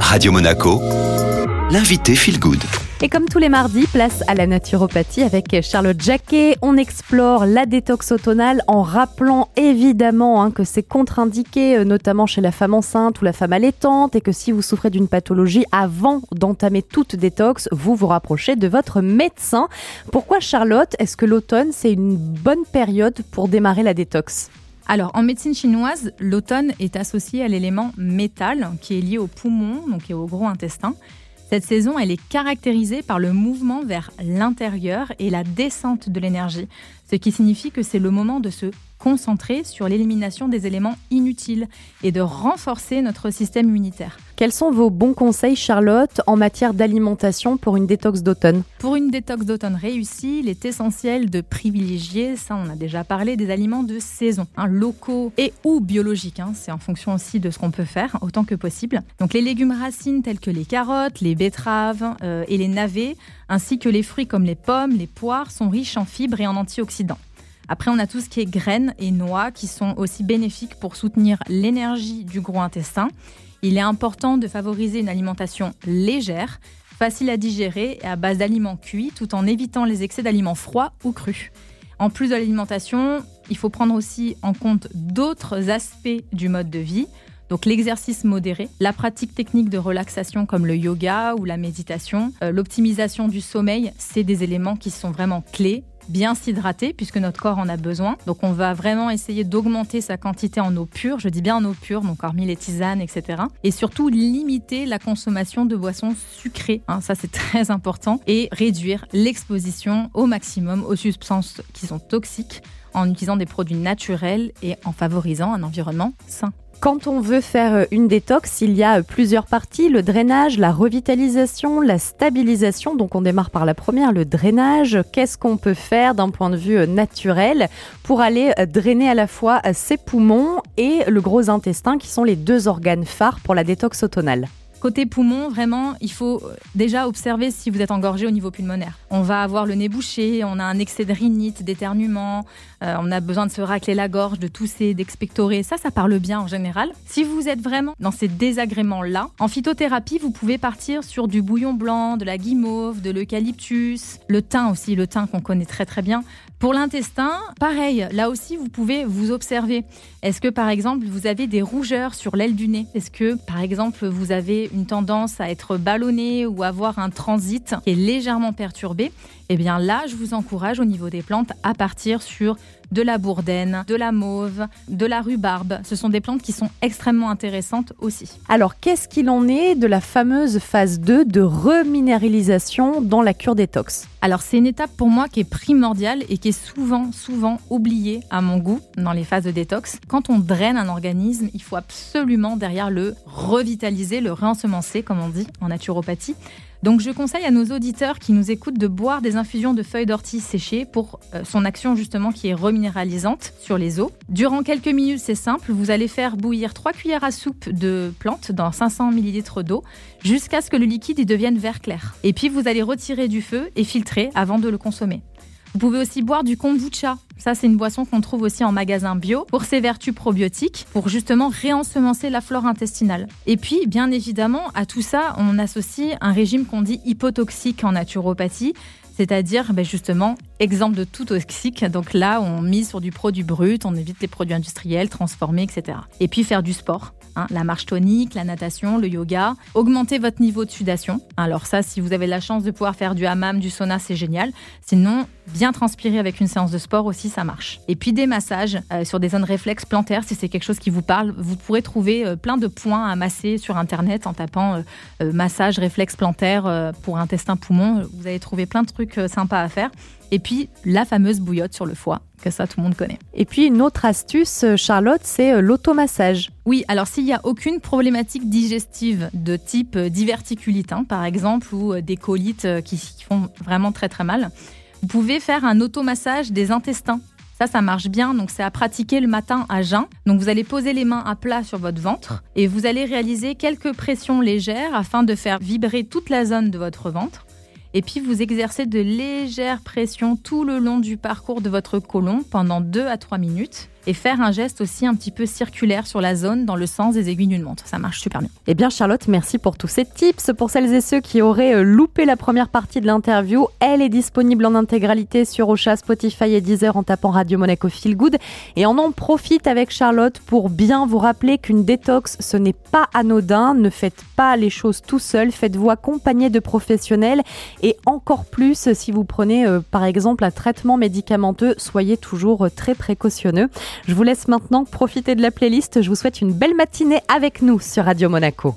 Radio Monaco, l'invité Feel Good. Et comme tous les mardis, place à la naturopathie avec Charlotte Jacquet. On explore la détox automnale en rappelant évidemment hein, que c'est contre-indiqué, euh, notamment chez la femme enceinte ou la femme allaitante, et que si vous souffrez d'une pathologie, avant d'entamer toute détox, vous vous rapprochez de votre médecin. Pourquoi Charlotte Est-ce que l'automne, c'est une bonne période pour démarrer la détox? Alors, en médecine chinoise, l'automne est associé à l'élément métal qui est lié au poumon, donc et au gros intestin. Cette saison, elle est caractérisée par le mouvement vers l'intérieur et la descente de l'énergie, ce qui signifie que c'est le moment de se concentrer sur l'élimination des éléments inutiles et de renforcer notre système immunitaire. Quels sont vos bons conseils, Charlotte, en matière d'alimentation pour une détox d'automne? Pour une détox d'automne réussie, il est essentiel de privilégier, ça on a déjà parlé, des aliments de saison, hein, locaux et ou biologiques. Hein, c'est en fonction aussi de ce qu'on peut faire, autant que possible. Donc les légumes racines tels que les carottes, les betteraves euh, et les navets, ainsi que les fruits comme les pommes, les poires, sont riches en fibres et en antioxydants. Après, on a tout ce qui est graines et noix qui sont aussi bénéfiques pour soutenir l'énergie du gros intestin. Il est important de favoriser une alimentation légère, facile à digérer et à base d'aliments cuits tout en évitant les excès d'aliments froids ou crus. En plus de l'alimentation, il faut prendre aussi en compte d'autres aspects du mode de vie. Donc l'exercice modéré, la pratique technique de relaxation comme le yoga ou la méditation, euh, l'optimisation du sommeil, c'est des éléments qui sont vraiment clés bien s'hydrater puisque notre corps en a besoin. Donc on va vraiment essayer d'augmenter sa quantité en eau pure, je dis bien en eau pure, donc hormis les tisanes, etc. Et surtout limiter la consommation de boissons sucrées, hein, ça c'est très important, et réduire l'exposition au maximum aux substances qui sont toxiques en utilisant des produits naturels et en favorisant un environnement sain. Quand on veut faire euh, une détox, il y a euh, plusieurs parties, le drainage, la revitalisation, la stabilisation. Donc on démarre par la première, le drainage. Qu'est-ce qu'on peut faire d'un point de vue euh, naturel pour aller drainer à la fois ses poumons et le gros intestin qui sont les deux organes phares pour la détox automnale? Côté poumon, vraiment, il faut euh, déjà observer si vous êtes engorgé au niveau pulmonaire. On va avoir le nez bouché, on a un excès de rhinite, d'éternuement, euh, on a besoin de se racler la gorge, de tousser, d'expectorer. Ça, ça parle bien en général. Si vous êtes vraiment dans ces désagréments-là, en phytothérapie, vous pouvez partir sur du bouillon blanc, de la guimauve, de l'eucalyptus, le thym aussi, le thym qu'on connaît très très bien. Pour l'intestin, pareil, là aussi, vous pouvez vous observer. Est-ce que, par exemple, vous avez des rougeurs sur l'aile du nez? Est-ce que, par exemple, vous avez une tendance à être ballonné ou avoir un transit qui est légèrement perturbé Eh bien là, je vous encourage au niveau des plantes à partir sur de la bourdaine, de la mauve, de la rhubarbe. Ce sont des plantes qui sont extrêmement intéressantes aussi. Alors, qu'est-ce qu'il en est de la fameuse phase 2 de reminéralisation dans la cure détox Alors, c'est une étape pour moi qui est primordiale et qui est souvent, souvent oubliée à mon goût dans les phases de détox. Quand on draine un organisme, il faut absolument derrière le revitaliser, le réensemencer, comme on dit en naturopathie. Donc je conseille à nos auditeurs qui nous écoutent de boire des infusions de feuilles d'ortie séchées pour euh, son action justement qui est reminéralisante sur les os. Durant quelques minutes, c'est simple, vous allez faire bouillir 3 cuillères à soupe de plantes dans 500 ml d'eau jusqu'à ce que le liquide y devienne vert clair. Et puis vous allez retirer du feu et filtrer avant de le consommer. Vous pouvez aussi boire du kombucha. Ça, c'est une boisson qu'on trouve aussi en magasin bio pour ses vertus probiotiques, pour justement réensemencer la flore intestinale. Et puis, bien évidemment, à tout ça, on associe un régime qu'on dit hypotoxique en naturopathie, c'est-à-dire ben, justement exemple de tout toxique. Donc là, on mise sur du produit brut, on évite les produits industriels, transformés, etc. Et puis faire du sport. Hein, la marche tonique, la natation, le yoga, augmenter votre niveau de sudation. Alors ça, si vous avez la chance de pouvoir faire du hammam, du sauna, c'est génial. Sinon, bien transpirer avec une séance de sport aussi, ça marche. Et puis des massages euh, sur des zones réflexes plantaires, si c'est quelque chose qui vous parle, vous pourrez trouver euh, plein de points à masser sur Internet en tapant euh, massage réflexe plantaire pour intestin-poumon. Vous allez trouver plein de trucs sympas à faire. Et puis la fameuse bouillotte sur le foie, que ça tout le monde connaît. Et puis une autre astuce, Charlotte, c'est l'automassage. Oui, alors s'il n'y a aucune problématique digestive de type diverticulite, hein, par exemple, ou des colites qui, qui font vraiment très très mal, vous pouvez faire un automassage des intestins. Ça, ça marche bien. Donc, c'est à pratiquer le matin à jeun. Donc, vous allez poser les mains à plat sur votre ventre et vous allez réaliser quelques pressions légères afin de faire vibrer toute la zone de votre ventre. Et puis, vous exercez de légères pressions tout le long du parcours de votre côlon pendant 2 à 3 minutes. Et faire un geste aussi un petit peu circulaire sur la zone dans le sens des aiguilles d'une montre. Ça marche super bien. Eh bien Charlotte, merci pour tous ces tips. Pour celles et ceux qui auraient euh, loupé la première partie de l'interview, elle est disponible en intégralité sur Ocha, Spotify et Deezer en tapant Radio Monaco Feel Good. Et on en profite avec Charlotte pour bien vous rappeler qu'une détox, ce n'est pas anodin. Ne faites pas les choses tout seul, faites-vous accompagner de professionnels et encore plus si vous prenez euh, par exemple un traitement médicamenteux, soyez toujours euh, très précautionneux. Je vous laisse maintenant profiter de la playlist. Je vous souhaite une belle matinée avec nous sur Radio Monaco.